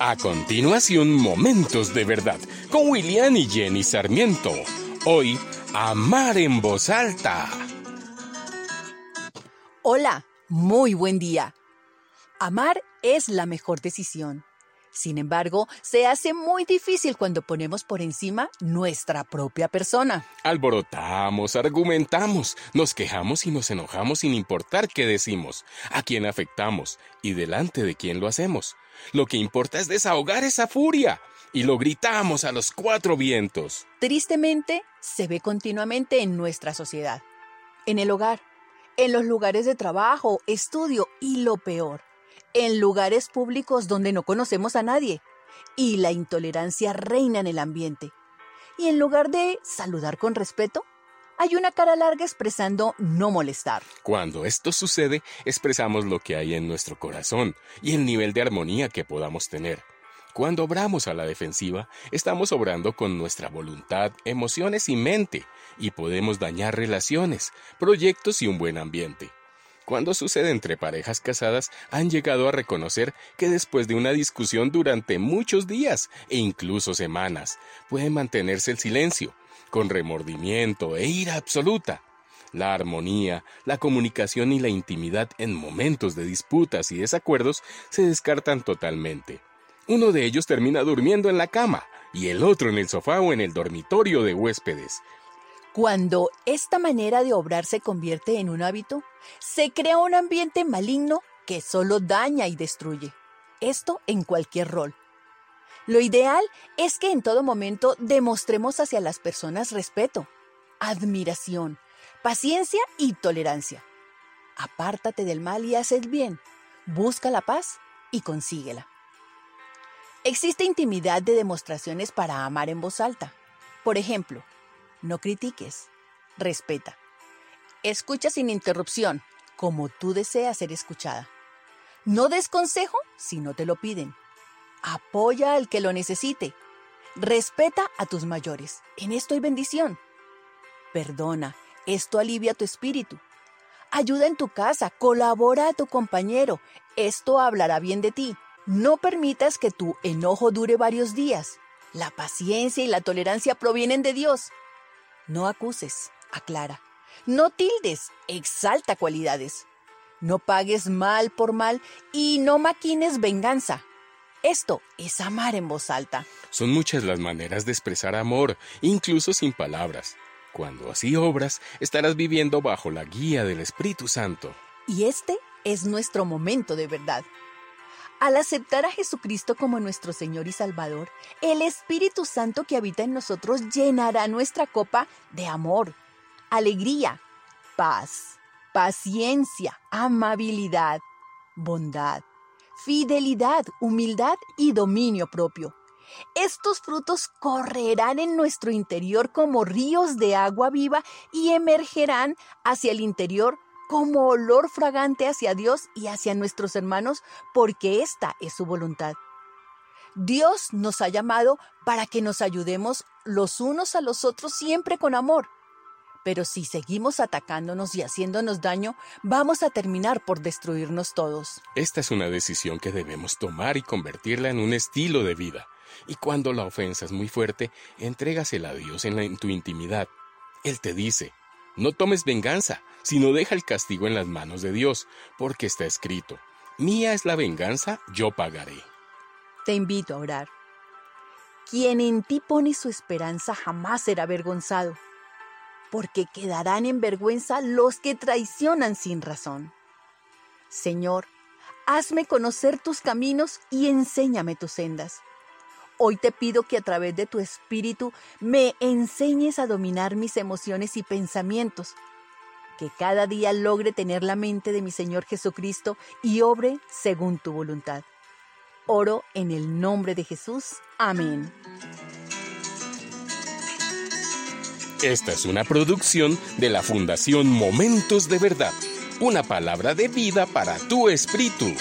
A continuación, Momentos de Verdad con William y Jenny Sarmiento. Hoy, Amar en voz alta. Hola, muy buen día. Amar es la mejor decisión. Sin embargo, se hace muy difícil cuando ponemos por encima nuestra propia persona. Alborotamos, argumentamos, nos quejamos y nos enojamos sin importar qué decimos, a quién afectamos y delante de quién lo hacemos. Lo que importa es desahogar esa furia y lo gritamos a los cuatro vientos. Tristemente, se ve continuamente en nuestra sociedad, en el hogar, en los lugares de trabajo, estudio y lo peor, en lugares públicos donde no conocemos a nadie y la intolerancia reina en el ambiente. Y en lugar de saludar con respeto, hay una cara larga expresando no molestar. Cuando esto sucede, expresamos lo que hay en nuestro corazón y el nivel de armonía que podamos tener. Cuando obramos a la defensiva, estamos obrando con nuestra voluntad, emociones y mente, y podemos dañar relaciones, proyectos y un buen ambiente. Cuando sucede entre parejas casadas, han llegado a reconocer que después de una discusión durante muchos días e incluso semanas, puede mantenerse el silencio, con remordimiento e ira absoluta. La armonía, la comunicación y la intimidad en momentos de disputas y desacuerdos se descartan totalmente. Uno de ellos termina durmiendo en la cama y el otro en el sofá o en el dormitorio de huéspedes. Cuando esta manera de obrar se convierte en un hábito, se crea un ambiente maligno que solo daña y destruye. Esto en cualquier rol, lo ideal es que en todo momento demostremos hacia las personas respeto, admiración, paciencia y tolerancia. Apártate del mal y haz el bien. Busca la paz y consíguela. Existe intimidad de demostraciones para amar en voz alta. Por ejemplo, no critiques, respeta. Escucha sin interrupción, como tú deseas ser escuchada. No des consejo si no te lo piden. Apoya al que lo necesite. Respeta a tus mayores. En esto hay bendición. Perdona. Esto alivia tu espíritu. Ayuda en tu casa. Colabora a tu compañero. Esto hablará bien de ti. No permitas que tu enojo dure varios días. La paciencia y la tolerancia provienen de Dios. No acuses, aclara. No tildes, exalta cualidades. No pagues mal por mal y no maquines venganza. Esto es amar en voz alta. Son muchas las maneras de expresar amor, incluso sin palabras. Cuando así obras, estarás viviendo bajo la guía del Espíritu Santo. Y este es nuestro momento de verdad. Al aceptar a Jesucristo como nuestro Señor y Salvador, el Espíritu Santo que habita en nosotros llenará nuestra copa de amor, alegría, paz, paciencia, amabilidad, bondad, fidelidad, humildad y dominio propio. Estos frutos correrán en nuestro interior como ríos de agua viva y emergerán hacia el interior como olor fragante hacia Dios y hacia nuestros hermanos, porque esta es su voluntad. Dios nos ha llamado para que nos ayudemos los unos a los otros siempre con amor. Pero si seguimos atacándonos y haciéndonos daño, vamos a terminar por destruirnos todos. Esta es una decisión que debemos tomar y convertirla en un estilo de vida. Y cuando la ofensa es muy fuerte, entrégasela a Dios en, en tu intimidad. Él te dice, no tomes venganza, sino deja el castigo en las manos de Dios, porque está escrito, mía es la venganza, yo pagaré. Te invito a orar. Quien en ti pone su esperanza jamás será avergonzado porque quedarán en vergüenza los que traicionan sin razón. Señor, hazme conocer tus caminos y enséñame tus sendas. Hoy te pido que a través de tu espíritu me enseñes a dominar mis emociones y pensamientos, que cada día logre tener la mente de mi Señor Jesucristo y obre según tu voluntad. Oro en el nombre de Jesús. Amén. Esta es una producción de la Fundación Momentos de Verdad, una palabra de vida para tu espíritu.